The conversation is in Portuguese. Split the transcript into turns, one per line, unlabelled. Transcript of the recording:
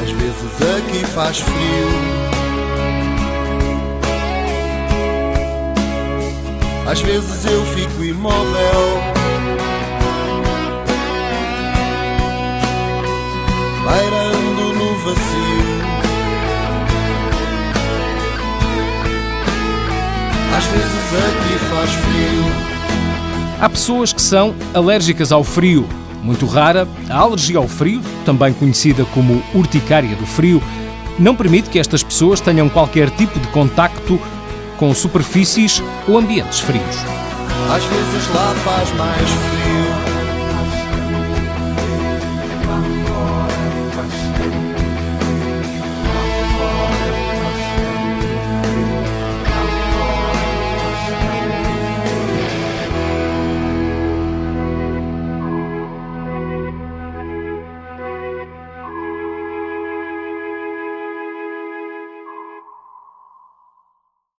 Às vezes aqui faz frio. Às vezes eu fico imóvel. Vazio. Às vezes aqui faz frio.
Há pessoas que são alérgicas ao frio. Muito rara, a alergia ao frio, também conhecida como urticária do frio, não permite que estas pessoas tenham qualquer tipo de contacto com superfícies ou ambientes frios.
Às vezes lá faz mais frio.